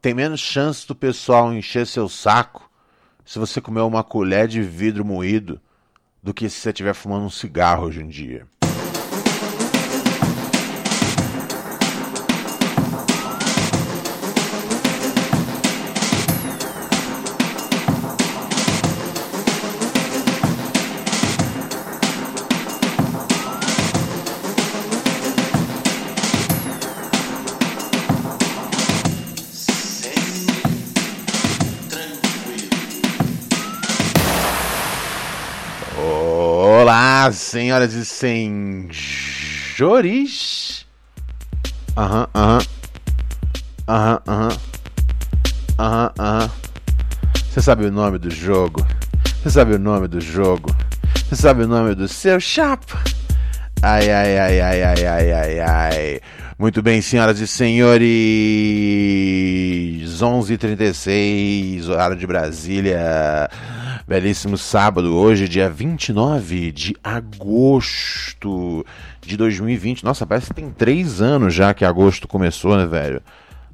Tem menos chance do pessoal encher seu saco se você comer uma colher de vidro moído do que se você estiver fumando um cigarro hoje em dia. Senhoras e senhores. Aham, aham. Aham, aham. Aham, aham. Você sabe o nome do jogo? Você sabe o nome do jogo? Você sabe o nome do seu chapa? Ai, ai, ai, ai, ai, ai, ai, ai. Muito bem, senhoras e senhores. 11h36, horário de Brasília. Belíssimo sábado, hoje, dia 29 de agosto de 2020. Nossa, parece que tem três anos já que agosto começou, né, velho?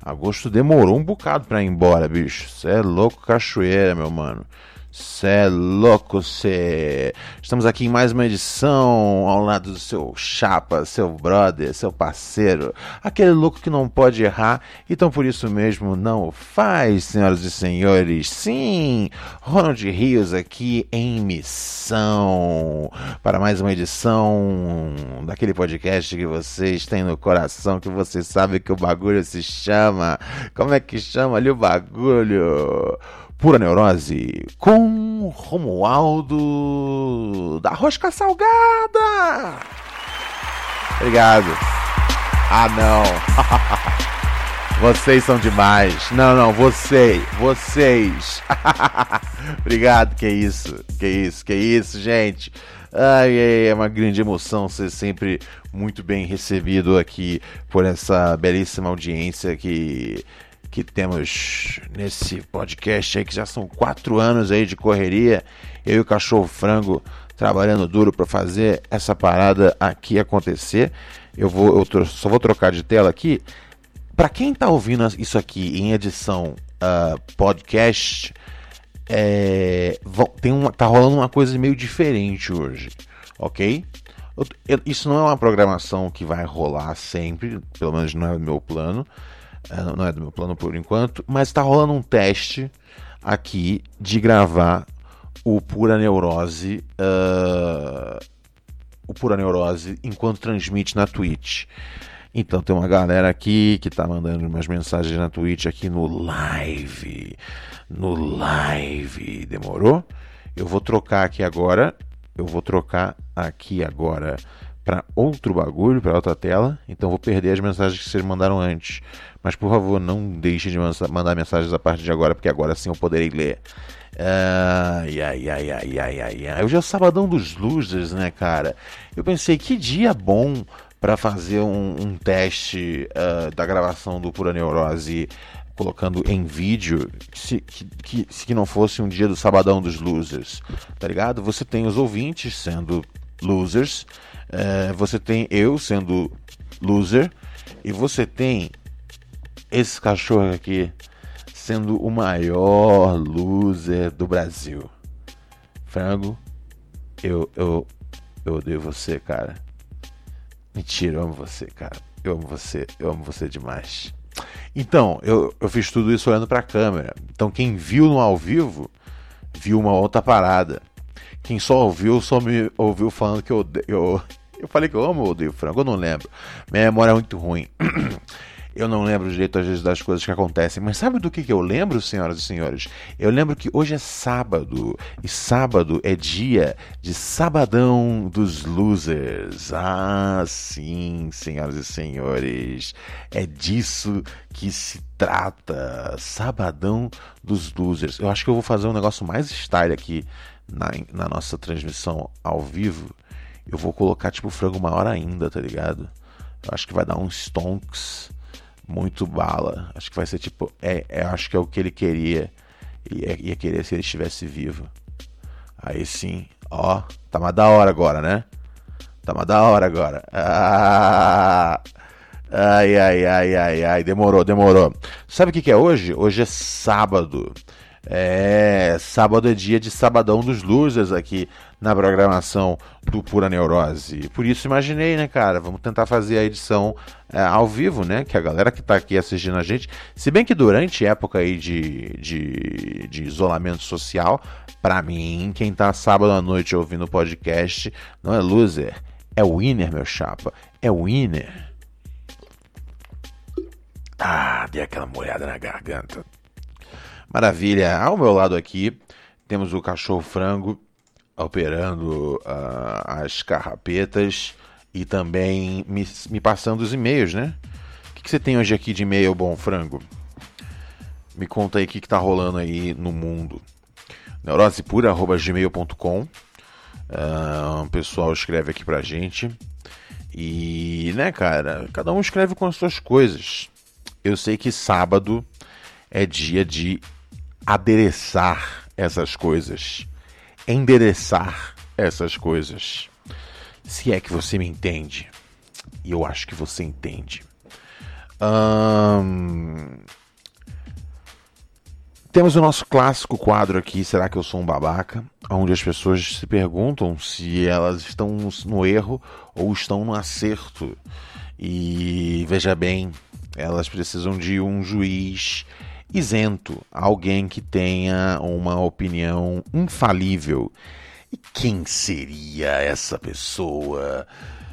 Agosto demorou um bocado pra ir embora, bicho. Você é louco, cachoeira, meu mano. Cê é louco, cê. Estamos aqui em mais uma edição ao lado do seu chapa, seu brother, seu parceiro, aquele louco que não pode errar, então por isso mesmo não o faz, senhoras e senhores. Sim, Ronald Rios aqui em missão para mais uma edição daquele podcast que vocês têm no coração, que vocês sabem que o bagulho se chama. Como é que chama ali o bagulho? Pura Neurose com Romualdo da Rosca Salgada. Obrigado. Ah, não. Vocês são demais. Não, não, vocês, vocês. Obrigado, que isso, que isso, que isso, gente. Ai, é uma grande emoção ser sempre muito bem recebido aqui por essa belíssima audiência que que temos nesse podcast aí, que já são quatro anos aí de correria, eu e o Cachorro Frango trabalhando duro para fazer essa parada aqui acontecer. Eu vou, eu só vou trocar de tela aqui. Para quem está ouvindo isso aqui em edição uh, podcast, é, tem uma, tá rolando uma coisa meio diferente hoje, ok? Eu, isso não é uma programação que vai rolar sempre, pelo menos não é o meu plano. É, não é do meu plano por enquanto, mas está rolando um teste aqui de gravar o Pura Neurose, uh, o Pura Neurose enquanto transmite na Twitch. Então tem uma galera aqui que está mandando umas mensagens na Twitch aqui no live, no live, demorou? Eu vou trocar aqui agora, eu vou trocar aqui agora para outro bagulho, para outra tela, então vou perder as mensagens que vocês mandaram antes. Mas por favor, não deixe de mandar mensagens a partir de agora, porque agora sim eu poderei ler. Ai, ai, ai, ai, ai, ai, ai. Hoje é o sabadão dos losers, né, cara? Eu pensei, que dia bom para fazer um, um teste uh, da gravação do Pura Neurose colocando em vídeo se, que, que, se que não fosse um dia do sabadão dos losers, tá ligado? Você tem os ouvintes sendo losers, uh, você tem eu sendo loser, e você tem esse cachorro aqui sendo o maior loser do Brasil. Frango, eu, eu, eu odeio você, cara. Mentira, eu amo você, cara. Eu amo você, eu amo você demais. Então, eu, eu fiz tudo isso olhando pra câmera. Então, quem viu no ao vivo, viu uma outra parada. Quem só ouviu, só me ouviu falando que eu odeio. Eu, eu falei que eu amo ou odeio frango, eu não lembro. Minha memória é muito ruim. Eu não lembro direito, às vezes, das coisas que acontecem. Mas sabe do que, que eu lembro, senhoras e senhores? Eu lembro que hoje é sábado. E sábado é dia de Sabadão dos Losers. Ah, sim, senhoras e senhores. É disso que se trata. Sabadão dos Losers. Eu acho que eu vou fazer um negócio mais style aqui na, na nossa transmissão ao vivo. Eu vou colocar, tipo, frango maior ainda, tá ligado? Eu acho que vai dar uns stonks muito bala. Acho que vai ser tipo. É, é acho que é o que ele queria. Ia, ia querer se ele estivesse vivo. Aí sim. Ó, tá mais da hora agora, né? Tá mais da hora agora. Ah! Ai, ai, ai, ai, ai. Demorou, demorou. Sabe o que, que é hoje? Hoje é sábado. É, sábado é dia de Sabadão dos Losers aqui na programação do Pura Neurose. Por isso imaginei, né, cara? Vamos tentar fazer a edição é, ao vivo, né? Que a galera que tá aqui assistindo a gente, se bem que durante época aí de, de, de isolamento social, para mim, quem tá sábado à noite ouvindo o podcast não é loser, é winner, meu chapa. É winner. Ah, dei aquela molhada na garganta. Maravilha. Ao meu lado aqui temos o cachorro frango operando uh, as carrapetas e também me, me passando os e-mails, né? O que, que, você tem hoje aqui de e-mail, bom frango? Me conta aí o que, que tá rolando aí no mundo. neurosepura.gmail.com uh, ah, O pessoal escreve aqui pra gente. E, né, cara, cada um escreve com as suas coisas. Eu sei que sábado é dia de adereçar essas coisas, endereçar essas coisas. Se é que você me entende, e eu acho que você entende. Hum... Temos o nosso clássico quadro aqui, Será que eu sou um babaca? Onde as pessoas se perguntam se elas estão no erro ou estão no acerto. E veja bem, elas precisam de um juiz isento, alguém que tenha uma opinião infalível. E quem seria essa pessoa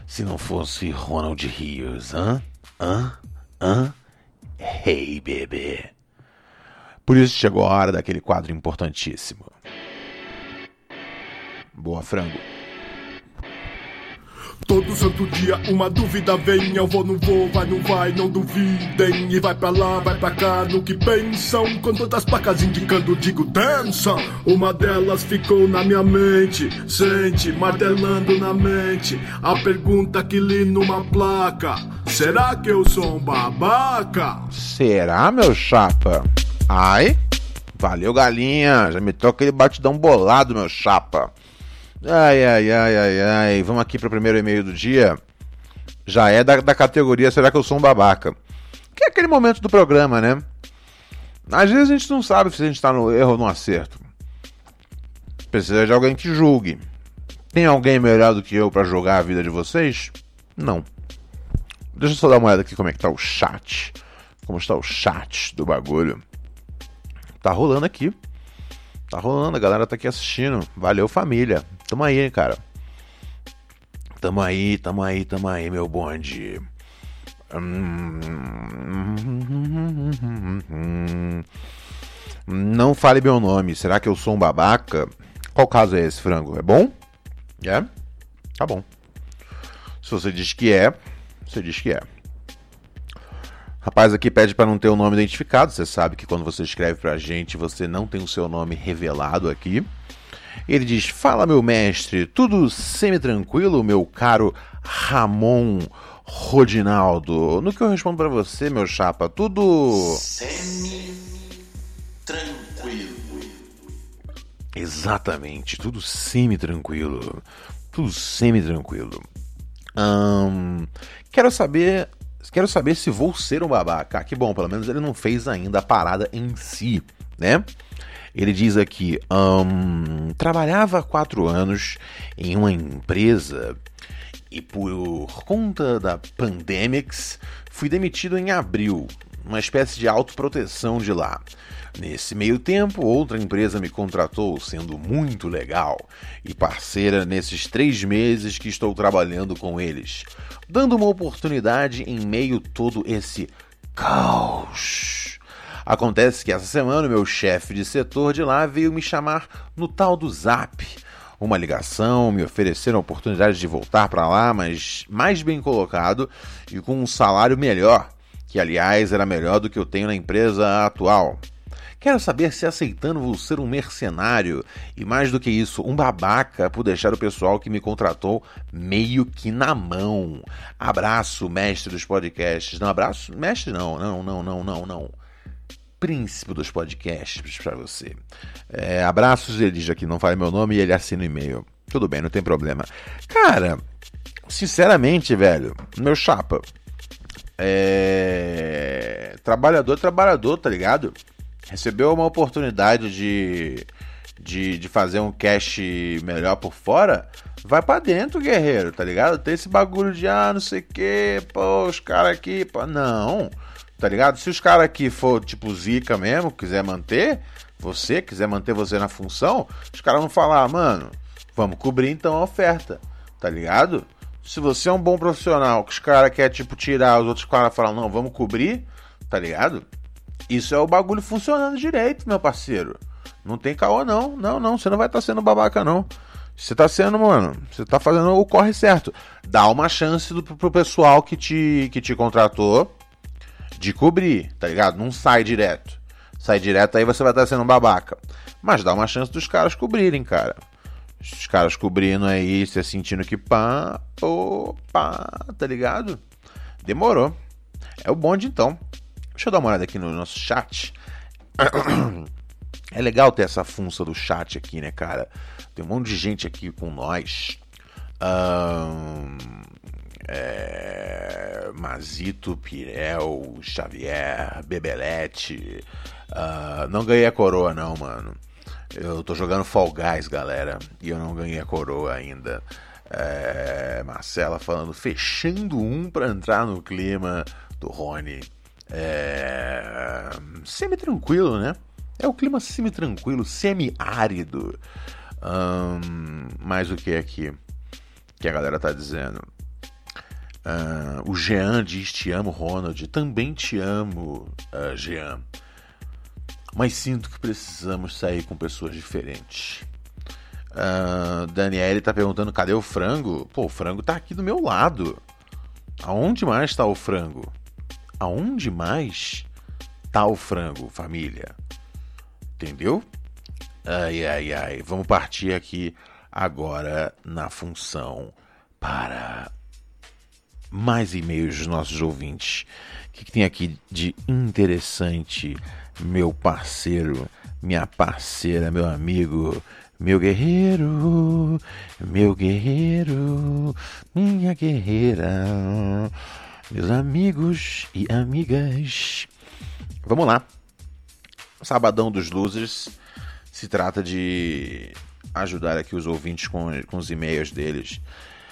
se não fosse Ronald Rios? Hã? Hã? Hã? Hey, bebê. Por isso chegou a hora daquele quadro importantíssimo. Boa, frango. Todo santo dia uma dúvida vem, eu vou, não vou, vai, não vai, não duvidem. E vai pra lá, vai pra cá, no que pensam. Com todas as placas indicando, digo, dança. Uma delas ficou na minha mente, sente, martelando na mente. A pergunta que li numa placa: Será que eu sou um babaca? Será, meu chapa? Ai, valeu, galinha. Já me toca aquele batidão bolado, meu chapa. Ai, ai, ai, ai, ai. Vamos aqui para o primeiro e-mail do dia. Já é da, da categoria Será que eu sou um babaca? Que é aquele momento do programa, né? Às vezes a gente não sabe se a gente está no erro ou no acerto. Precisa de alguém que julgue. Tem alguém melhor do que eu para julgar a vida de vocês? Não. Deixa eu só dar uma olhada aqui como é que tá o chat. Como está o chat do bagulho. Tá rolando aqui. Tá rolando, a galera tá aqui assistindo. Valeu, família. Tamo aí, cara. Tamo aí, tamo aí, tamo aí, meu bonde. Não fale meu nome. Será que eu sou um babaca? Qual caso é esse, frango? É bom? É? Tá bom. Se você diz que é, você diz que é. Rapaz aqui pede para não ter o nome identificado. Você sabe que quando você escreve para a gente, você não tem o seu nome revelado aqui. Ele diz: Fala, meu mestre, tudo semi-tranquilo, meu caro Ramon Rodinaldo? No que eu respondo para você, meu chapa, tudo. Semi-tranquilo. Exatamente, tudo semi-tranquilo. Tudo semi-tranquilo. Hum, quero saber Quero saber se vou ser um babaca. Que bom, pelo menos ele não fez ainda a parada em si, né? Ele diz aqui: um, trabalhava há quatro anos em uma empresa e por conta da Pandemics fui demitido em abril, uma espécie de autoproteção de lá. Nesse meio tempo, outra empresa me contratou, sendo muito legal e parceira nesses três meses que estou trabalhando com eles, dando uma oportunidade em meio todo esse caos. Acontece que essa semana meu chefe de setor de lá veio me chamar no tal do Zap. Uma ligação, me ofereceram a oportunidade de voltar para lá, mas mais bem colocado e com um salário melhor, que aliás era melhor do que eu tenho na empresa atual. Quero saber se aceitando vou ser um mercenário e, mais do que isso, um babaca por deixar o pessoal que me contratou meio que na mão. Abraço, mestre dos podcasts. Não, abraço, mestre não, não, não, não, não, não. Príncipe dos podcasts para você. É, abraços, ele diz aqui, não fala meu nome e ele assina o e-mail. Tudo bem, não tem problema. Cara, sinceramente, velho, meu chapa. É. Trabalhador, trabalhador, tá ligado? recebeu uma oportunidade de, de, de fazer um cash melhor por fora, vai para dentro, guerreiro, tá ligado? Tem esse bagulho de, ah, não sei o que, pô, os caras aqui, pô. Não, tá ligado? Se os caras aqui for tipo zica mesmo, quiser manter você, quiser manter você na função, os caras vão falar, mano, vamos cobrir então a oferta, tá ligado? Se você é um bom profissional, que os caras querem, tipo, tirar, os outros caras falam, não, vamos cobrir, tá ligado? Isso é o bagulho funcionando direito, meu parceiro. Não tem caô, não. Não, não. Você não vai estar tá sendo babaca, não. Você tá sendo, mano. Você tá fazendo o corre certo. Dá uma chance do, pro pessoal que te, que te contratou de cobrir, tá ligado? Não sai direto. Sai direto aí você vai estar tá sendo babaca. Mas dá uma chance dos caras cobrirem, cara. Os caras cobrindo aí, você sentindo que pá, pá, tá ligado? Demorou. É o bonde então. Deixa eu dar uma olhada aqui no nosso chat. É legal ter essa função do chat aqui, né, cara? Tem um monte de gente aqui com nós. Um, é, Mazito, Pirel, Xavier, Bebelete. Uh, não ganhei a coroa, não, mano. Eu tô jogando Fall Guys, galera, e eu não ganhei a coroa ainda. É, Marcela falando, fechando um para entrar no clima do Rony. É... Semi-tranquilo, né? É o clima semi-tranquilo, semi-árido. Um, mais o que aqui que a galera tá dizendo? Uh, o Jean diz: Te amo, Ronald. Também te amo, uh, Jean. Mas sinto que precisamos sair com pessoas diferentes. Uh, Daniele tá perguntando: cadê o frango? Pô, o frango tá aqui do meu lado. Aonde mais está o frango? aonde mais tá o frango, família? Entendeu? Ai, ai, ai. Vamos partir aqui agora na função para mais e-mails dos nossos ouvintes. O que, que tem aqui de interessante, meu parceiro, minha parceira, meu amigo, meu guerreiro, meu guerreiro, minha guerreira meus amigos e amigas. Vamos lá. Sabadão dos Losers se trata de ajudar aqui os ouvintes com, com os e-mails deles.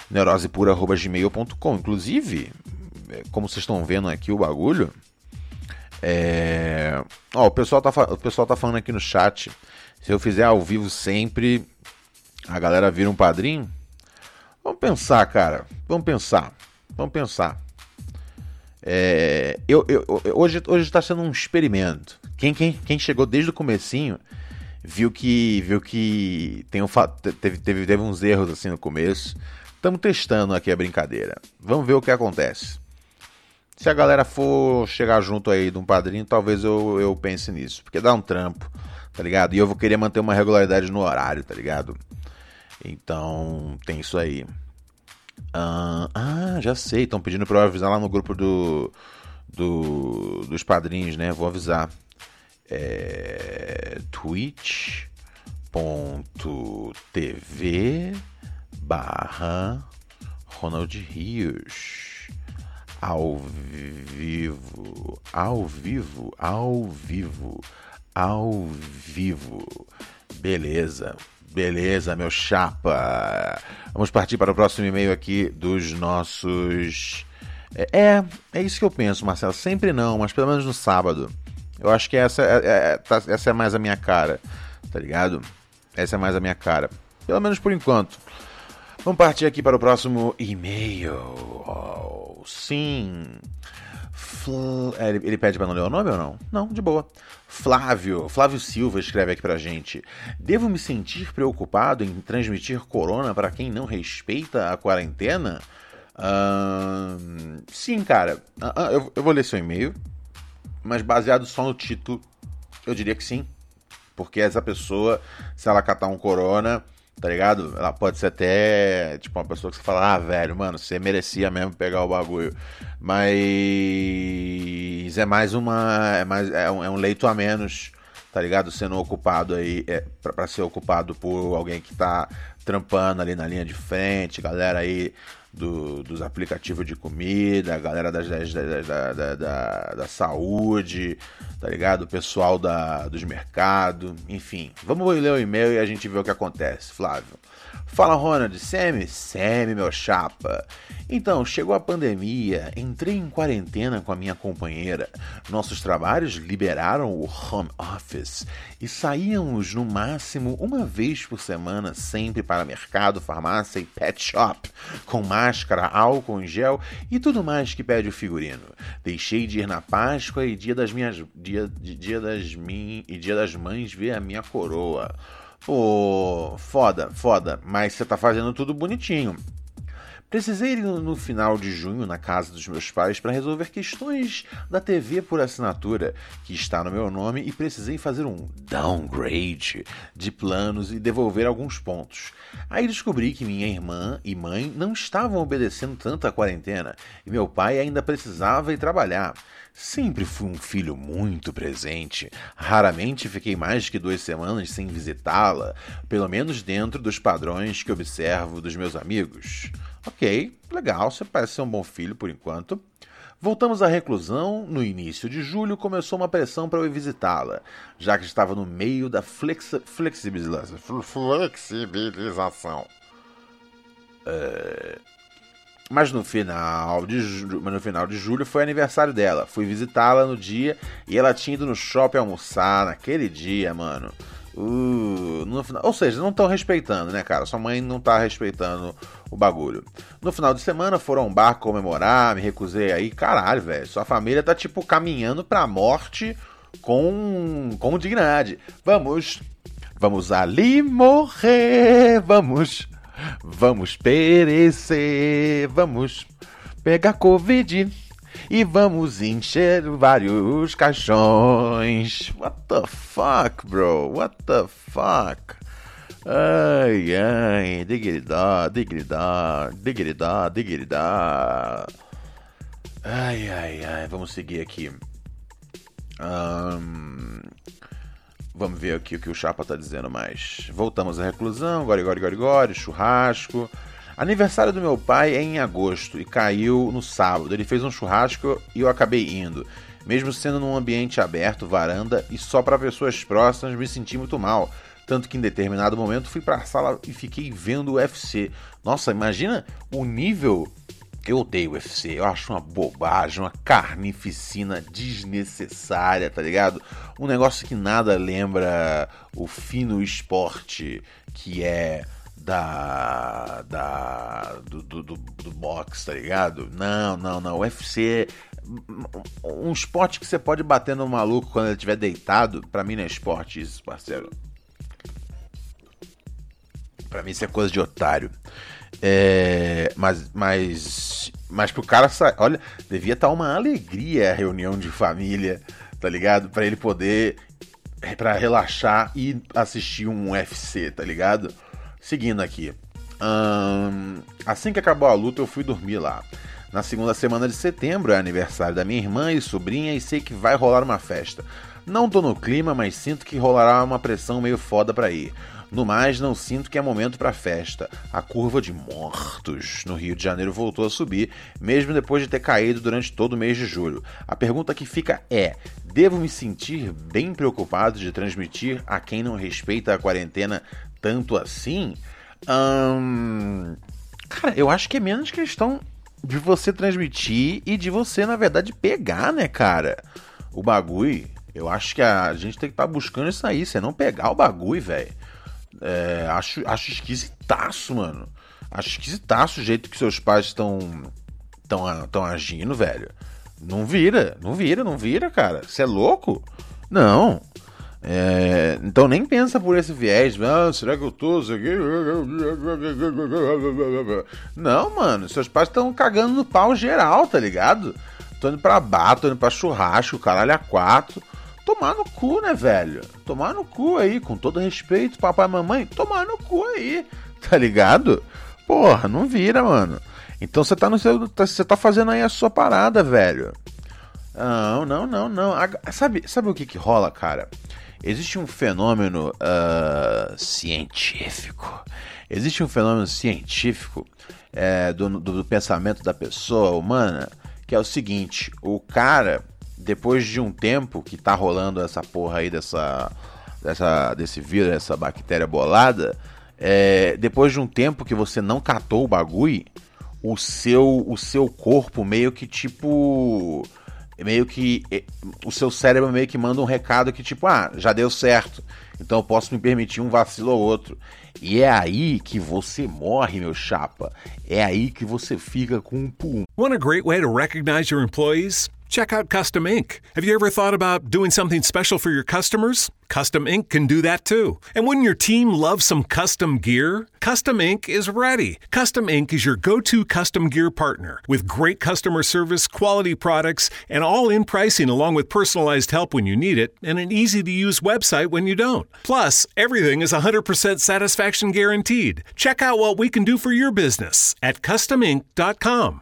neurosepura.gmail.com Inclusive, como vocês estão vendo aqui o bagulho, é... Ó, o, pessoal tá, o pessoal tá falando aqui no chat. Se eu fizer ao vivo sempre, a galera vira um padrinho. Vamos pensar, cara. Vamos pensar. Vamos pensar. É, eu, eu, hoje hoje está sendo um experimento. Quem, quem, quem chegou desde o comecinho viu que viu que tem um, teve, teve, teve uns erros assim no começo. Estamos testando aqui a brincadeira. Vamos ver o que acontece. Se a galera for chegar junto aí de um padrinho, talvez eu, eu pense nisso. Porque dá um trampo, tá ligado? E eu vou querer manter uma regularidade no horário, tá ligado? Então, tem isso aí. Ah, ah, já sei. Estão pedindo para eu avisar lá no grupo do, do dos padrinhos, né? Vou avisar. É, twitch.tv barra Ronald Rios ao vivo, ao vivo, ao vivo, ao vivo. Beleza. Beleza, meu chapa. Vamos partir para o próximo e-mail aqui dos nossos. É, é, é isso que eu penso, Marcelo. Sempre não, mas pelo menos no sábado. Eu acho que essa é, é, tá, essa é mais a minha cara, tá ligado? Essa é mais a minha cara. Pelo menos por enquanto. Vamos partir aqui para o próximo e-mail. Oh, sim. Fl... É, ele, pede pra não ler o nome ou não? Não, de boa. Flávio, Flávio Silva escreve aqui pra gente. Devo me sentir preocupado em transmitir corona para quem não respeita a quarentena? Uh, sim, cara. Uh, eu, eu vou ler seu e-mail, mas baseado só no título, eu diria que sim. Porque essa pessoa, se ela catar um corona, tá ligado? Ela pode ser até, tipo, uma pessoa que você fala, ah, velho, mano, você merecia mesmo pegar o bagulho. Mas é mais uma. É, mais, é, um, é um leito a menos, tá ligado? Sendo ocupado aí, é, pra, pra ser ocupado por alguém que tá trampando ali na linha de frente, galera aí do, dos aplicativos de comida, a galera das, das, da, da, da, da, saúde, tá ligado? O pessoal da, dos mercados, enfim. Vamos ler o e-mail e a gente vê o que acontece, Flávio. Fala Ronald, Semi? Semi, meu chapa. Então, chegou a pandemia, entrei em quarentena com a minha companheira. Nossos trabalhos liberaram o home office e saíamos no máximo uma vez por semana, sempre para mercado, farmácia e pet shop, com máscara, álcool em gel e tudo mais que pede o figurino. Deixei de ir na Páscoa e dia das minhas dia, dia das min, e dia das mães ver a minha coroa. Pô, foda, foda, mas você tá fazendo tudo bonitinho. Precisei ir no final de junho na casa dos meus pais para resolver questões da TV por assinatura, que está no meu nome, e precisei fazer um downgrade de planos e devolver alguns pontos. Aí descobri que minha irmã e mãe não estavam obedecendo tanto à quarentena e meu pai ainda precisava ir trabalhar. Sempre fui um filho muito presente. Raramente fiquei mais que duas semanas sem visitá-la, pelo menos dentro dos padrões que observo dos meus amigos. Ok, legal, você parece ser um bom filho por enquanto. Voltamos à reclusão. No início de julho começou uma pressão para eu visitá-la, já que estava no meio da flexi flexibilização. Flexibilização. É... Mas no final de no final de julho foi aniversário dela. Fui visitá-la no dia e ela tinha ido no shopping almoçar naquele dia, mano. Uh, no final, ou seja, não estão respeitando, né, cara? Sua mãe não tá respeitando o bagulho. No final de semana foram a um bar comemorar, me recusei aí. Caralho, velho. Sua família tá, tipo, caminhando pra morte com, com dignidade. Vamos. Vamos ali morrer. Vamos. Vamos perecer. Vamos pegar Covid e vamos encher vários caixões. What the fuck, bro? What the fuck? Ai, ai, digridá, digridá, digridá, digridá. Ai, ai, ai, vamos seguir aqui. Um, vamos ver aqui o que o Chapa tá dizendo mais. Voltamos à reclusão, gori, gori, gori, gori, churrasco. Aniversário do meu pai é em agosto e caiu no sábado. Ele fez um churrasco e eu acabei indo. Mesmo sendo num ambiente aberto, varanda e só para pessoas próximas, me senti muito mal. Tanto que em determinado momento fui para a sala e fiquei vendo o UFC. Nossa, imagina o nível. Eu odeio o UFC, eu acho uma bobagem, uma carnificina desnecessária, tá ligado? Um negócio que nada lembra o fino esporte que é da. da do, do, do, do boxe, tá ligado? Não, não, não. O UFC um esporte que você pode bater no maluco quando ele estiver deitado, para mim não é esporte isso, parceiro. Pra mim isso é coisa de otário. É, mas, mas, mas pro cara olha, devia estar tá uma alegria a reunião de família, tá ligado? Para ele poder, para relaxar e assistir um UFC, tá ligado? Seguindo aqui. assim que acabou a luta, eu fui dormir lá. Na segunda semana de setembro é aniversário da minha irmã e sobrinha e sei que vai rolar uma festa. Não tô no clima, mas sinto que rolará uma pressão meio foda pra ir. No mais, não sinto que é momento para festa. A curva de mortos no Rio de Janeiro voltou a subir, mesmo depois de ter caído durante todo o mês de julho. A pergunta que fica é: devo me sentir bem preocupado de transmitir a quem não respeita a quarentena tanto assim? Hum... Cara, eu acho que é menos questão de você transmitir e de você, na verdade, pegar, né, cara? O bagulho. Eu acho que a gente tem que estar tá buscando isso aí, você não pegar o bagulho, velho. É, acho, acho esquisitaço, mano. Acho esquisitaço o jeito que seus pais estão tão, tão agindo, velho. Não vira, não vira, não vira, cara. Você é louco? Não. É, então nem pensa por esse viés. Ah, será que eu tô? Não, mano. Seus pais estão cagando no pau geral, tá ligado? Tô indo pra bar, tô indo pra churrasco, caralho a quatro. Tomar no cu, né, velho? Tomar no cu aí, com todo respeito, papai e mamãe. Tomar no cu aí, tá ligado? Porra, não vira, mano. Então você tá no seu. Você tá fazendo aí a sua parada, velho. Não, não, não, não. Sabe, sabe o que que rola, cara? Existe um fenômeno uh, científico. Existe um fenômeno científico é, do, do, do pensamento da pessoa humana que é o seguinte: o cara, depois de um tempo que tá rolando essa porra aí dessa, dessa desse vírus, essa bactéria bolada, é, depois de um tempo que você não catou o bagulho, o seu, o seu corpo meio que tipo meio que o seu cérebro meio que manda um recado que tipo, ah, já deu certo. Então eu posso me permitir um vacilo ou outro. E é aí que você morre, meu chapa. É aí que você fica com um pum. Want a great way to recognize your employees? Check out Custom Ink. Have you ever thought about doing something special for your customers? Custom Ink can do that too. And wouldn't your team love some custom gear? Custom Ink is ready. Custom Ink is your go to custom gear partner with great customer service, quality products, and all in pricing along with personalized help when you need it and an easy to use website when you don't. Plus, everything is 100% satisfaction guaranteed. Check out what we can do for your business at customink.com.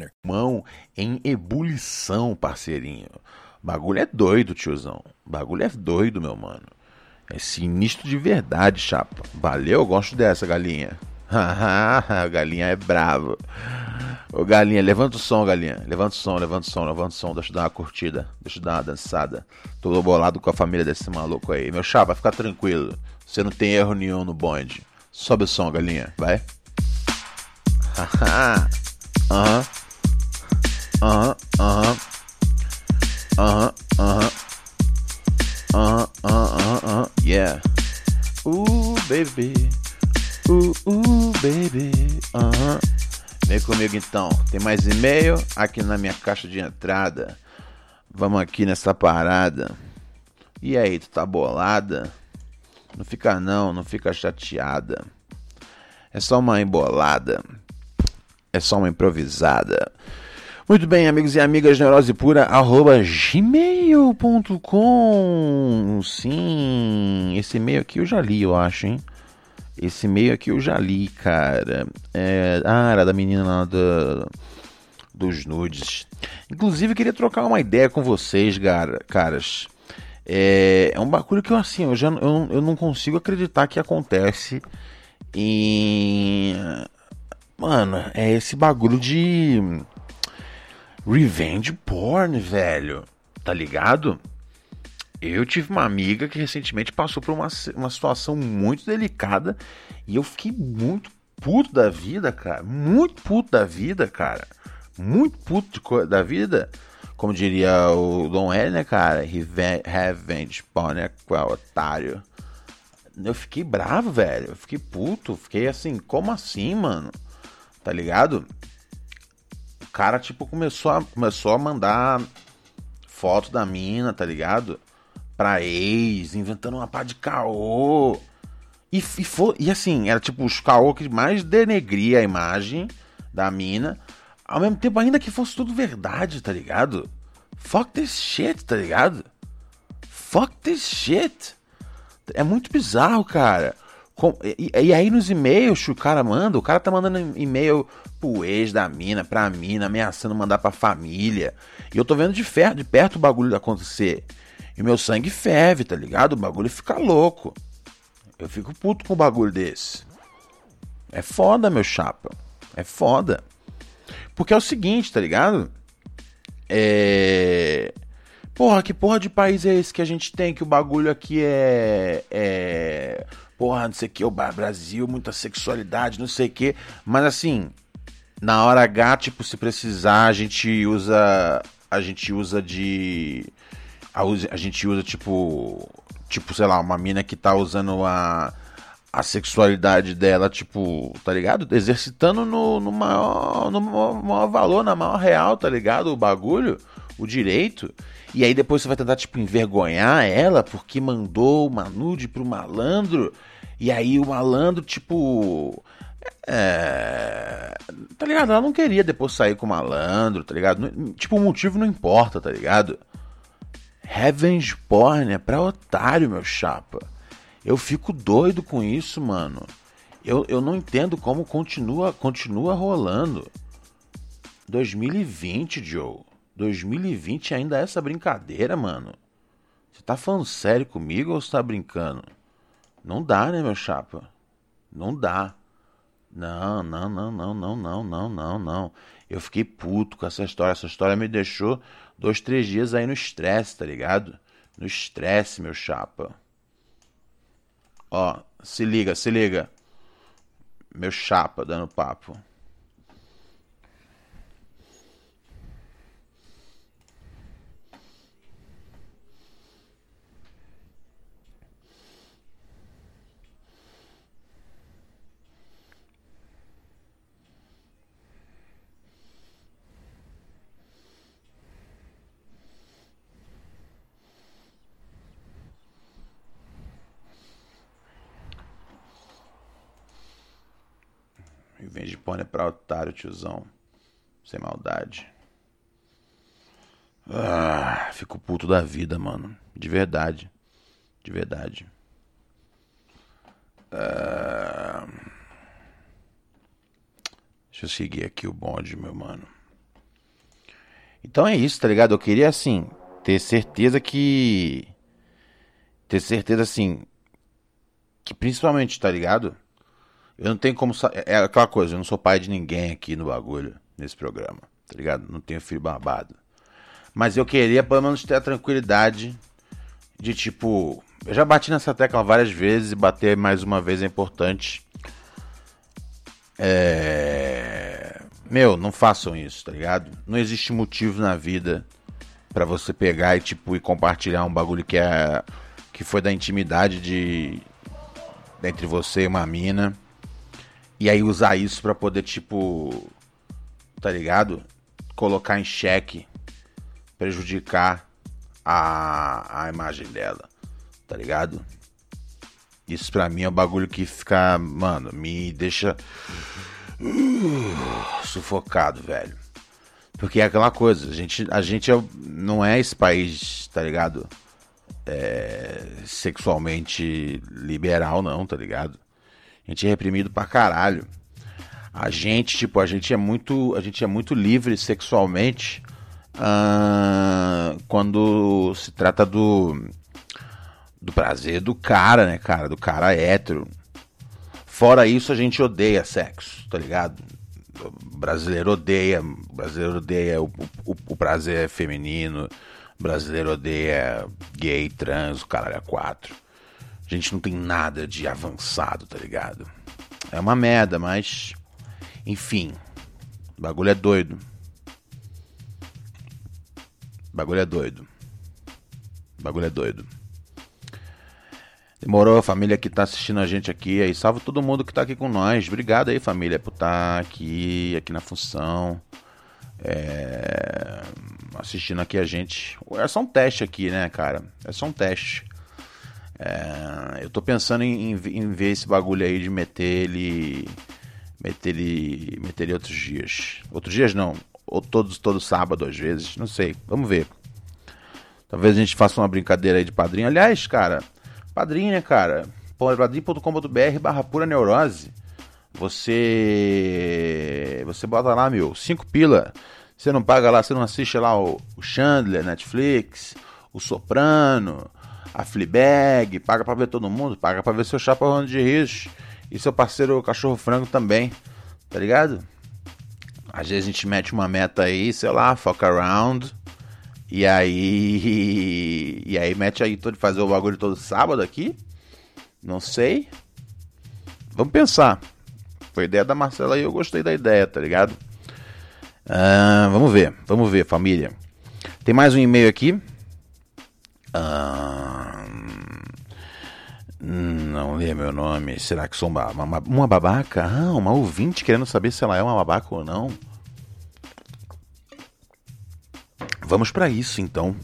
Mão em ebulição, parceirinho. Bagulho é doido, tiozão. Bagulho é doido, meu mano. É sinistro de verdade, chapa. Valeu, eu gosto dessa, galinha. a galinha é brava. Ô, galinha, levanta o som, galinha. Levanta o som, levanta o som, levanta o som. Deixa eu dar uma curtida. Deixa eu dar uma dançada. Tô bolado com a família desse maluco aí. Meu chapa, fica tranquilo. Você não tem erro nenhum no bonde. Sobe o som, galinha. Vai. Aham. Aham, aham. Aham, aham. Aham, aham, aham. Yeah. Uh, baby. Uh, uh, baby. Aham. Vem comigo então. Tem mais e-mail aqui na minha caixa de entrada. Vamos aqui nessa parada. E aí, tu tá bolada? Não fica não, não fica chateada. É só uma embolada. É só uma improvisada. Muito bem, amigos e amigas, neurose pura, arroba gmail.com. Sim, esse e-mail aqui eu já li, eu acho, hein? Esse e-mail aqui eu já li, cara. É, ah, era da menina lá do, dos nudes. Inclusive, queria trocar uma ideia com vocês, cara, caras. É, é um bagulho que eu, assim, eu, já, eu, eu não consigo acreditar que acontece em. Mano, é esse bagulho de Revenge porn, velho. Tá ligado? Eu tive uma amiga que recentemente passou por uma, uma situação muito delicada e eu fiquei muito puto da vida, cara. Muito puto da vida, cara. Muito puto da vida. Como diria o Dom L, né, cara? Revenge porn, né? Qual otário. Eu fiquei bravo, velho. Eu fiquei puto. Fiquei assim, como assim, mano? Tá ligado? Cara, tipo, começou a, começou a mandar foto da mina, tá ligado? Pra ex, inventando uma pá de caô. E, e, foi, e assim, era tipo os caô que mais denegria a imagem da mina. Ao mesmo tempo, ainda que fosse tudo verdade, tá ligado? Fuck this shit, tá ligado? Fuck this shit. É muito bizarro, cara. Com, e, e, aí nos e-mails o cara manda, o cara tá mandando e-mail pro ex da mina, pra mina, ameaçando mandar pra família. E eu tô vendo de, fer de perto o bagulho acontecer. E meu sangue ferve, tá ligado? O bagulho fica louco. Eu fico puto com um bagulho desse. É foda, meu chapa. É foda. Porque é o seguinte, tá ligado? É. Porra, que porra de país é esse que a gente tem? Que o bagulho aqui é. É. Porra, não sei o que, o Brasil, muita sexualidade, não sei o que. Mas assim, na hora H, tipo, se precisar, a gente usa. A gente usa de. A, a gente usa, tipo. Tipo, sei lá, uma mina que tá usando a a sexualidade dela, tipo, tá ligado? Exercitando no, no, maior, no maior valor, na maior real, tá ligado? O bagulho, o direito. E aí depois você vai tentar, tipo, envergonhar ela porque mandou uma nude pro malandro. E aí o malandro, tipo. É. Tá ligado? Ela não queria depois sair com o malandro, tá ligado? Tipo, o motivo não importa, tá ligado? Revenge porn é pra otário, meu chapa. Eu fico doido com isso, mano. Eu, eu não entendo como continua, continua rolando. 2020, Joe. 2020 ainda é essa brincadeira, mano. Você tá falando sério comigo ou você tá brincando? Não dá, né, meu chapa? Não dá. Não, não, não, não, não, não, não, não, não. Eu fiquei puto com essa história. Essa história me deixou dois, três dias aí no estresse, tá ligado? No estresse, meu chapa. Ó, se liga, se liga. Meu chapa dando papo. Porn é pra otário, tiozão. Sem maldade. Ah, fico puto da vida, mano. De verdade. De verdade. Ah, deixa eu seguir aqui o bonde, meu mano. Então é isso, tá ligado? Eu queria, assim, ter certeza que. Ter certeza, assim. Que principalmente, tá ligado? Eu não tenho como. É aquela coisa, eu não sou pai de ninguém aqui no bagulho, nesse programa, tá ligado? Não tenho filho barbado. Mas eu queria pelo menos ter a tranquilidade de tipo. Eu já bati nessa tecla várias vezes e bater mais uma vez é importante. É. Meu, não façam isso, tá ligado? Não existe motivo na vida para você pegar e tipo e compartilhar um bagulho que é que foi da intimidade de entre você e uma mina e aí usar isso para poder, tipo, tá ligado? Colocar em xeque, prejudicar a, a imagem dela, tá ligado? Isso pra mim é um bagulho que fica, mano, me deixa uh, sufocado, velho. Porque é aquela coisa, a gente, a gente é, não é esse país, tá ligado? É, sexualmente liberal, não, tá ligado? A gente é reprimido pra caralho. A gente, tipo, a gente é muito, a gente é muito livre sexualmente uh, quando se trata do do prazer do cara, né, cara, do cara hétero. Fora isso, a gente odeia sexo, tá ligado? O brasileiro odeia, o brasileiro odeia o, o, o prazer feminino, o brasileiro odeia gay, trans, o caralho a quatro. Gente não tem nada de avançado, tá ligado? É uma merda, mas. Enfim. Bagulho é doido. Bagulho é doido. Bagulho é doido. Demorou a família que tá assistindo a gente aqui aí. Salve todo mundo que tá aqui com nós. Obrigado aí, família, por estar tá aqui, aqui na função. É... Assistindo aqui a gente. É só um teste aqui, né, cara? É só um teste. É, eu tô pensando em, em, ver esse bagulho aí de meter ele. Meter ele. Meter ele outros dias. Outros dias não. Ou todos, todo sábado às vezes. Não sei. Vamos ver. Talvez a gente faça uma brincadeira aí de padrinho. Aliás, cara, padrinho, né, cara? padrinho.com.br barra pura neurose. Você. Você bota lá, meu, 5 pila. Você não paga lá, você não assiste lá o, o Chandler, Netflix, o Soprano a Fleabag, paga pra ver todo mundo, paga pra ver seu chapa rolando de rios e seu parceiro cachorro frango também, tá ligado? Às vezes a gente mete uma meta aí, sei lá, fuck around, E aí. E aí mete aí todo fazer o bagulho todo sábado aqui? Não sei. Vamos pensar. Foi ideia da Marcela e eu gostei da ideia, tá ligado? Ah, vamos ver, vamos ver, família. Tem mais um e-mail aqui. Ah, não lê meu nome. Será que sou uma, uma, uma babaca? Ah, uma ouvinte querendo saber se ela é uma babaca ou não. Vamos para isso então.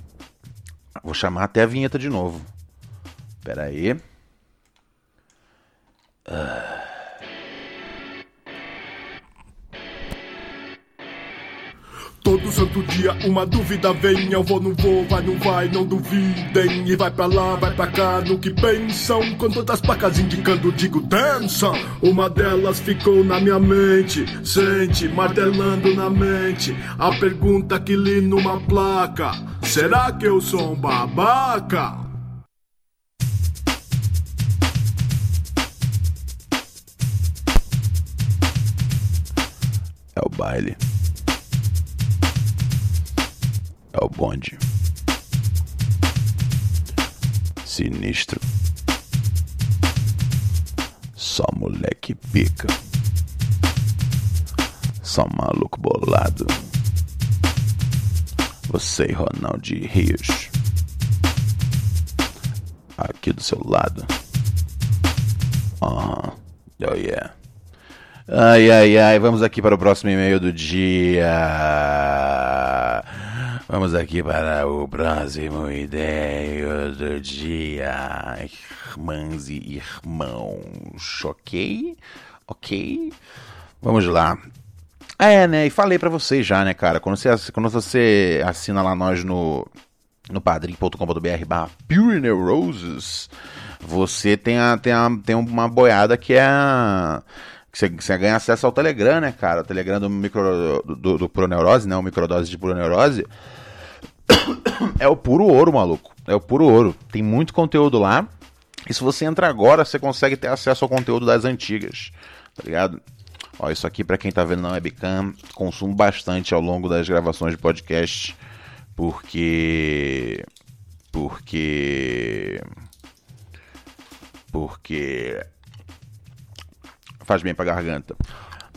Vou chamar até a vinheta de novo. Pera aí. Ah. Todo santo dia uma dúvida vem, eu vou, não vou, vai, não vai, não duvidem. E vai pra lá, vai pra cá, no que pensam. Com todas as placas indicando, digo dança. Uma delas ficou na minha mente, sente, martelando na mente. A pergunta que li numa placa: Será que eu sou um babaca? É o baile. É o bonde. Sinistro. Só moleque pica. Só maluco bolado. Você e Ronaldo Rios. Aqui do seu lado. Aham. Oh yeah. Ai, ai, ai. Vamos aqui para o próximo e-mail do dia. Vamos aqui para o próximo e-mail do dia. Irmãs e irmãos. Ok? Ok? Vamos lá. É, né? E falei para vocês já, né, cara? Quando você, quando você assina lá nós no, no padrim.com.br barra Pure Neuroses, você tem, a, tem, a, tem uma boiada que é você, ganha acesso ao Telegram, né, cara? O Telegram do, micro, do, do Proneurose, né? O microdose de Proneurose. É o puro ouro, maluco. É o puro ouro. Tem muito conteúdo lá. E se você entra agora, você consegue ter acesso ao conteúdo das antigas. Tá ligado? Ó, isso aqui para quem tá vendo na webcam, consumo bastante ao longo das gravações de podcast. Porque. Porque. Porque faz bem pra garganta.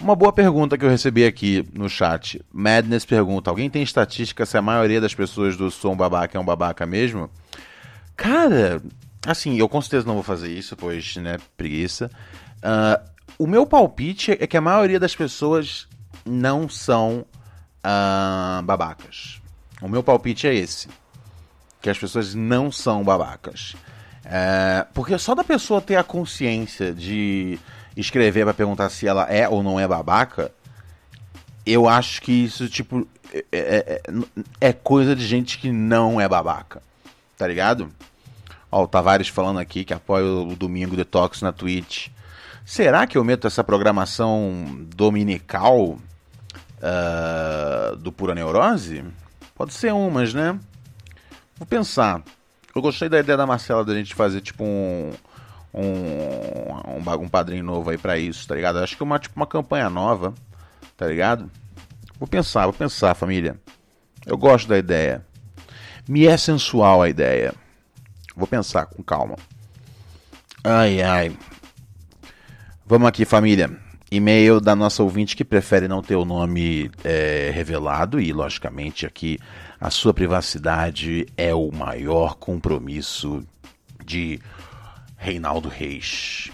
Uma boa pergunta que eu recebi aqui no chat. Madness pergunta: alguém tem estatística se a maioria das pessoas do som babaca é um babaca mesmo? Cara, assim, eu com certeza não vou fazer isso, pois, né, preguiça. Uh, o meu palpite é que a maioria das pessoas não são uh, babacas. O meu palpite é esse: que as pessoas não são babacas. Uh, porque só da pessoa ter a consciência de escrever para perguntar se ela é ou não é babaca, eu acho que isso, tipo, é, é, é, é coisa de gente que não é babaca. Tá ligado? Ó, o Tavares falando aqui que apoia o Domingo Detox na Twitch. Será que eu meto essa programação dominical uh, do Pura Neurose? Pode ser umas, né? Vou pensar. Eu gostei da ideia da Marcela da gente fazer tipo um, um, um, um padrinho novo aí para isso, tá ligado? Acho que uma, tipo, uma campanha nova, tá ligado? Vou pensar, vou pensar, família. Eu gosto da ideia. Me é sensual a ideia. Vou pensar com calma. Ai, ai. Vamos aqui, família. E-mail da nossa ouvinte que prefere não ter o nome é, revelado e, logicamente, aqui a sua privacidade é o maior compromisso de Reinaldo Reis.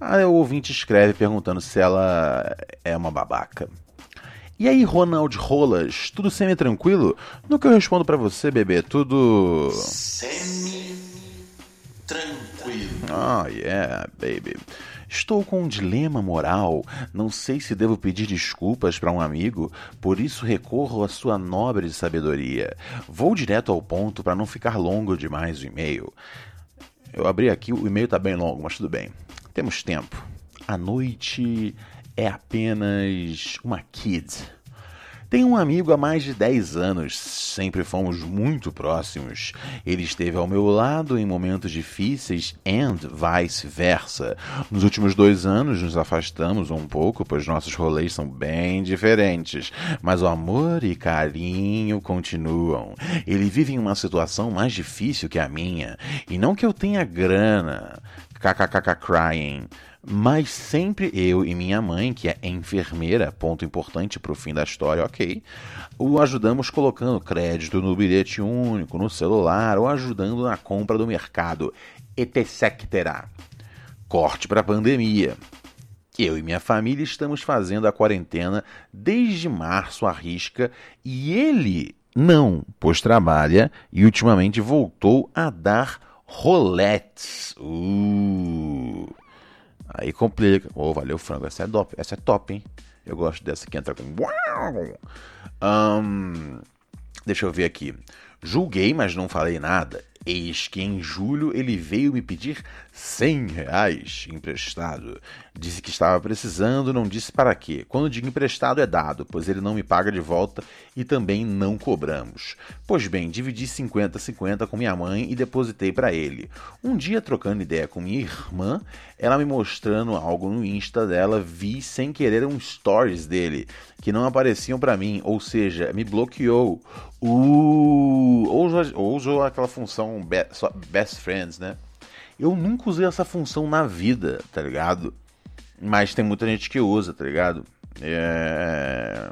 Aí o ouvinte escreve perguntando se ela é uma babaca. E aí, Ronald Rolas, tudo semi-tranquilo? No que eu respondo para você, bebê, tudo. Semi-tranquilo. Oh, yeah, baby. Estou com um dilema moral. Não sei se devo pedir desculpas para um amigo, por isso recorro à sua nobre sabedoria. Vou direto ao ponto para não ficar longo demais o e-mail. Eu abri aqui, o e-mail está bem longo, mas tudo bem. Temos tempo. A noite é apenas uma kid. Tenho um amigo há mais de 10 anos, sempre fomos muito próximos. Ele esteve ao meu lado em momentos difíceis and vice-versa. Nos últimos dois anos nos afastamos um pouco, pois nossos rolês são bem diferentes, mas o amor e carinho continuam. Ele vive em uma situação mais difícil que a minha, e não que eu tenha grana. KKKK crying mas sempre eu e minha mãe, que é enfermeira, ponto importante para o fim da história, ok, o ajudamos colocando crédito no bilhete único, no celular, ou ajudando na compra do mercado, etc. Corte para a pandemia. Eu e minha família estamos fazendo a quarentena desde março à risca e ele não, pois trabalha e ultimamente voltou a dar roletes. Uh. Aí complica. Ô, oh, valeu, frango. Essa é top. Essa é top, hein? Eu gosto dessa que entra com. Um, deixa eu ver aqui. Julguei, mas não falei nada. Eis que em julho ele veio me pedir 100 reais emprestado. Disse que estava precisando, não disse para quê. Quando digo emprestado é dado, pois ele não me paga de volta e também não cobramos. Pois bem, dividi 50-50 com minha mãe e depositei para ele. Um dia, trocando ideia com minha irmã, ela me mostrando algo no Insta dela, vi sem querer um stories dele, que não apareciam para mim, ou seja, me bloqueou. Uh, ou, ou usou aquela função Best Friends, né? Eu nunca usei essa função na vida, tá ligado? Mas tem muita gente que usa, tá ligado? É...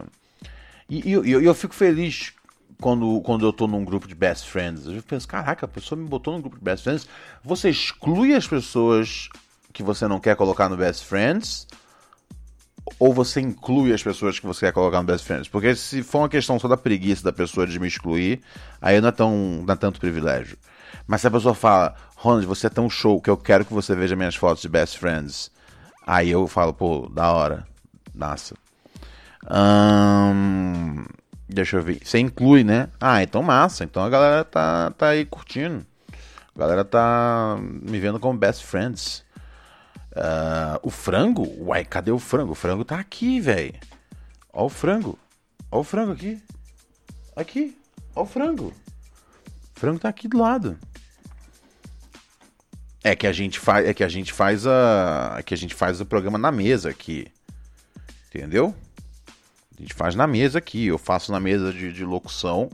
E, e, e eu fico feliz quando, quando eu tô num grupo de best friends. Eu penso, caraca, a pessoa me botou num grupo de best friends. Você exclui as pessoas que você não quer colocar no best friends ou você inclui as pessoas que você quer colocar no Best Friends? Porque se for uma questão só da preguiça da pessoa de me excluir, aí não é, tão, não é tanto privilégio. Mas se a pessoa fala, Ronald, você é tão show que eu quero que você veja minhas fotos de Best Friends, aí eu falo, pô, da hora, massa. Deixa eu ver. Você inclui, né? Ah, então massa. Então a galera tá, tá aí curtindo. A galera tá me vendo como Best Friends. Uh, o frango? Uai, cadê o frango? O frango tá aqui, velho. Ó o frango. Ó o frango aqui. Aqui. Ó o frango. O frango tá aqui do lado. É que a gente faz, é que a gente faz a, é que a gente faz o programa na mesa aqui. Entendeu? A gente faz na mesa aqui. Eu faço na mesa de, de locução.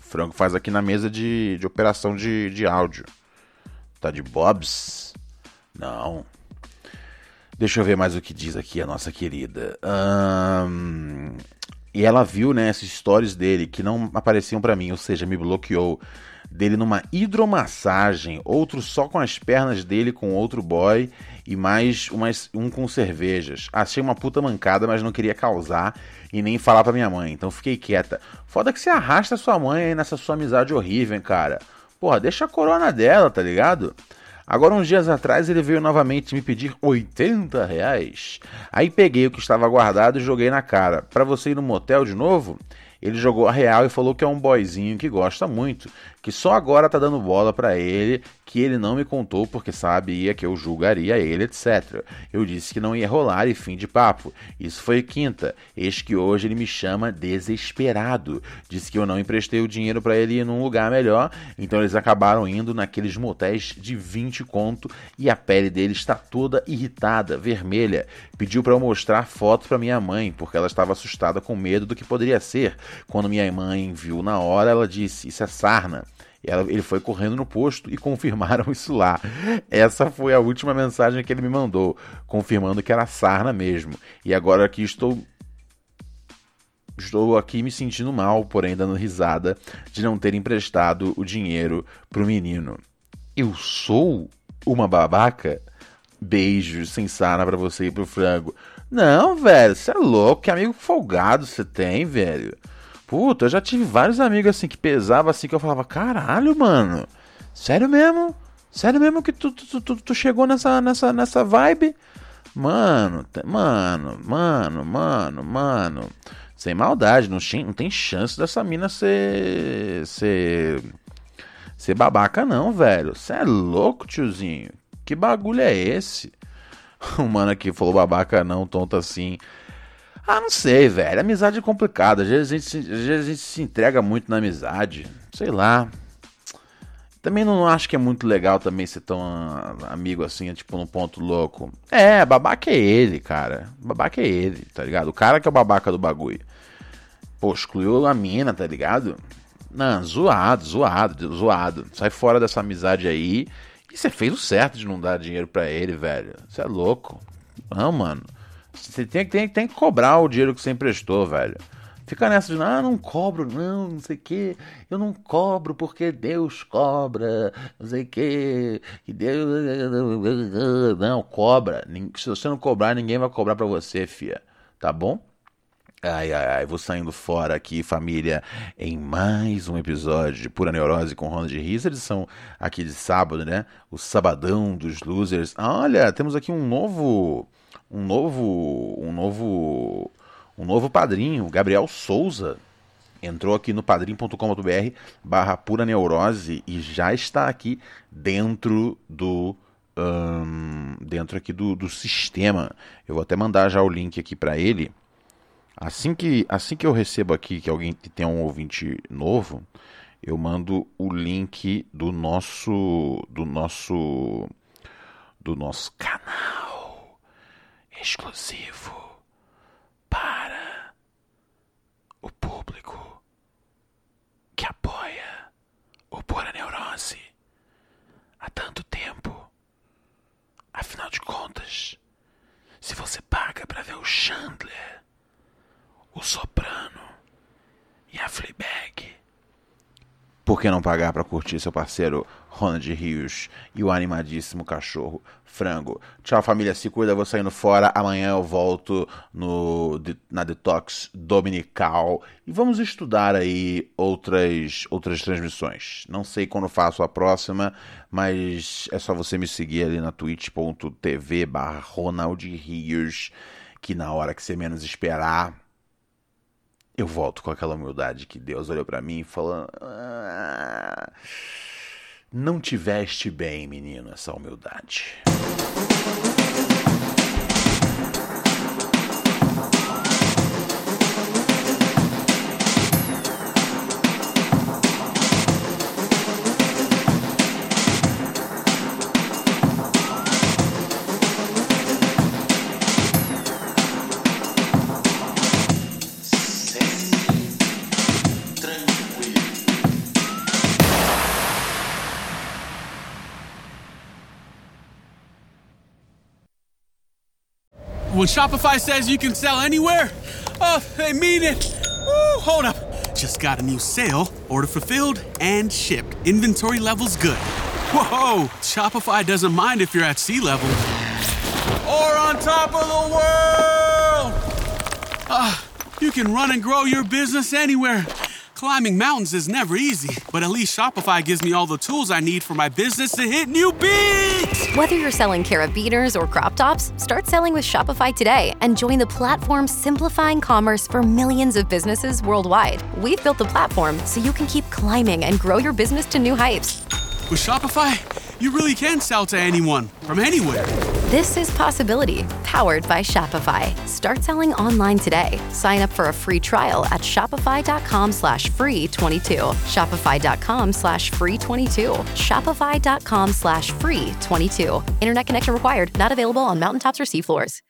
O frango faz aqui na mesa de, de operação de, de áudio. Tá de bobs? Não. Deixa eu ver mais o que diz aqui a nossa querida. E ela viu, né, esses stories dele que não apareciam para mim, ou seja, me bloqueou. Dele numa hidromassagem, outro só com as pernas dele com outro boy e mais umas, um com cervejas. Achei uma puta mancada, mas não queria causar e nem falar pra minha mãe, então fiquei quieta. Foda que você arrasta sua mãe aí nessa sua amizade horrível, hein, cara. Porra, deixa a corona dela, tá ligado? Agora, uns dias atrás, ele veio novamente me pedir 80 reais. Aí peguei o que estava guardado e joguei na cara. Para você ir no motel de novo? Ele jogou a real e falou que é um boyzinho que gosta muito, que só agora tá dando bola para ele, que ele não me contou porque sabia que eu julgaria ele, etc. Eu disse que não ia rolar e fim de papo. Isso foi quinta. Eis que hoje ele me chama desesperado. Disse que eu não emprestei o dinheiro para ele ir num lugar melhor, então eles acabaram indo naqueles motéis de 20 conto e a pele dele está toda irritada, vermelha. Pediu para eu mostrar fotos para minha mãe, porque ela estava assustada com medo do que poderia ser. Quando minha mãe viu na hora, ela disse: Isso é sarna. Ela, ele foi correndo no posto e confirmaram isso lá. Essa foi a última mensagem que ele me mandou, confirmando que era sarna mesmo. E agora aqui estou. Estou aqui me sentindo mal, porém dando risada de não ter emprestado o dinheiro pro menino. Eu sou uma babaca? Beijos sem sarna para você e pro frango. Não, velho, você é louco, que amigo folgado você tem, velho. Puta, eu já tive vários amigos assim que pesava assim que eu falava, caralho, mano. Sério mesmo? Sério mesmo que tu, tu, tu, tu chegou nessa, nessa, nessa vibe? Mano, mano, mano, mano, mano. Sem maldade, não, não tem chance dessa mina ser. ser. ser babaca, não, velho. Você é louco, tiozinho. Que bagulho é esse? O mano aqui falou babaca não, tonto assim. Ah, não sei, velho. Amizade é complicada. Às vezes, a gente, às vezes a gente se entrega muito na amizade. Sei lá. Também não acho que é muito legal também ser tão amigo assim, tipo, num ponto louco. É, babaca é ele, cara. Babaca é ele, tá ligado? O cara que é o babaca do bagulho. Pô, excluiu a mina, tá ligado? Não, zoado, zoado, zoado. Sai fora dessa amizade aí. E você fez o certo de não dar dinheiro para ele, velho. Você é louco. Não, mano. Você tem, tem, tem que cobrar o dinheiro que você emprestou, velho. Fica nessa de, ah, não cobro, não, não sei o quê. Eu não cobro porque Deus cobra, não sei o quê. E Deus. Não, cobra. Se você não cobrar, ninguém vai cobrar pra você, fia. Tá bom? Ai, ai, ai, vou saindo fora aqui, família, em mais um episódio de Pura Neurose com Ronald Rios, edição aqui de sábado, né? O Sabadão dos Losers. Olha, temos aqui um novo. Um novo. Um novo um novo padrinho, Gabriel Souza, entrou aqui no padrim.com.br barra pura neurose e já está aqui dentro do um, dentro aqui do, do sistema. Eu vou até mandar já o link aqui para ele. Assim que assim que eu recebo aqui que alguém tem um ouvinte novo, eu mando o link do nosso do nosso do nosso canal exclusivo para o público que apoia o Pura Neurose há tanto tempo. Afinal de contas, se você paga para ver o Chandler, o Soprano e a Fleabag, por que não pagar para curtir seu parceiro Ronald Rios e o animadíssimo cachorro Frango? Tchau, família, se cuida, vou saindo fora. Amanhã eu volto no, na Detox Dominical e vamos estudar aí outras, outras transmissões. Não sei quando faço a próxima, mas é só você me seguir ali na twitch.tv barra Ronald Rios, que na hora que você menos esperar eu volto com aquela humildade que Deus olhou para mim e falou: ah, Não tiveste bem, menino, essa humildade. When Shopify says you can sell anywhere, oh, they mean it. Woo, hold up. Just got a new sale, order fulfilled and shipped. Inventory levels good. Whoa, Shopify doesn't mind if you're at sea level or on top of the world. Ah, you can run and grow your business anywhere. Climbing mountains is never easy, but at least Shopify gives me all the tools I need for my business to hit new peaks. Whether you're selling carabiners or crop tops, start selling with Shopify today and join the platform simplifying commerce for millions of businesses worldwide. We've built the platform so you can keep climbing and grow your business to new heights. With Shopify, you really can sell to anyone from anywhere. This is Possibility, powered by Shopify. Start selling online today. Sign up for a free trial at shopify.com slash free 22. Shopify.com slash free 22. Shopify.com slash free 22. Internet connection required. Not available on mountaintops or seafloors.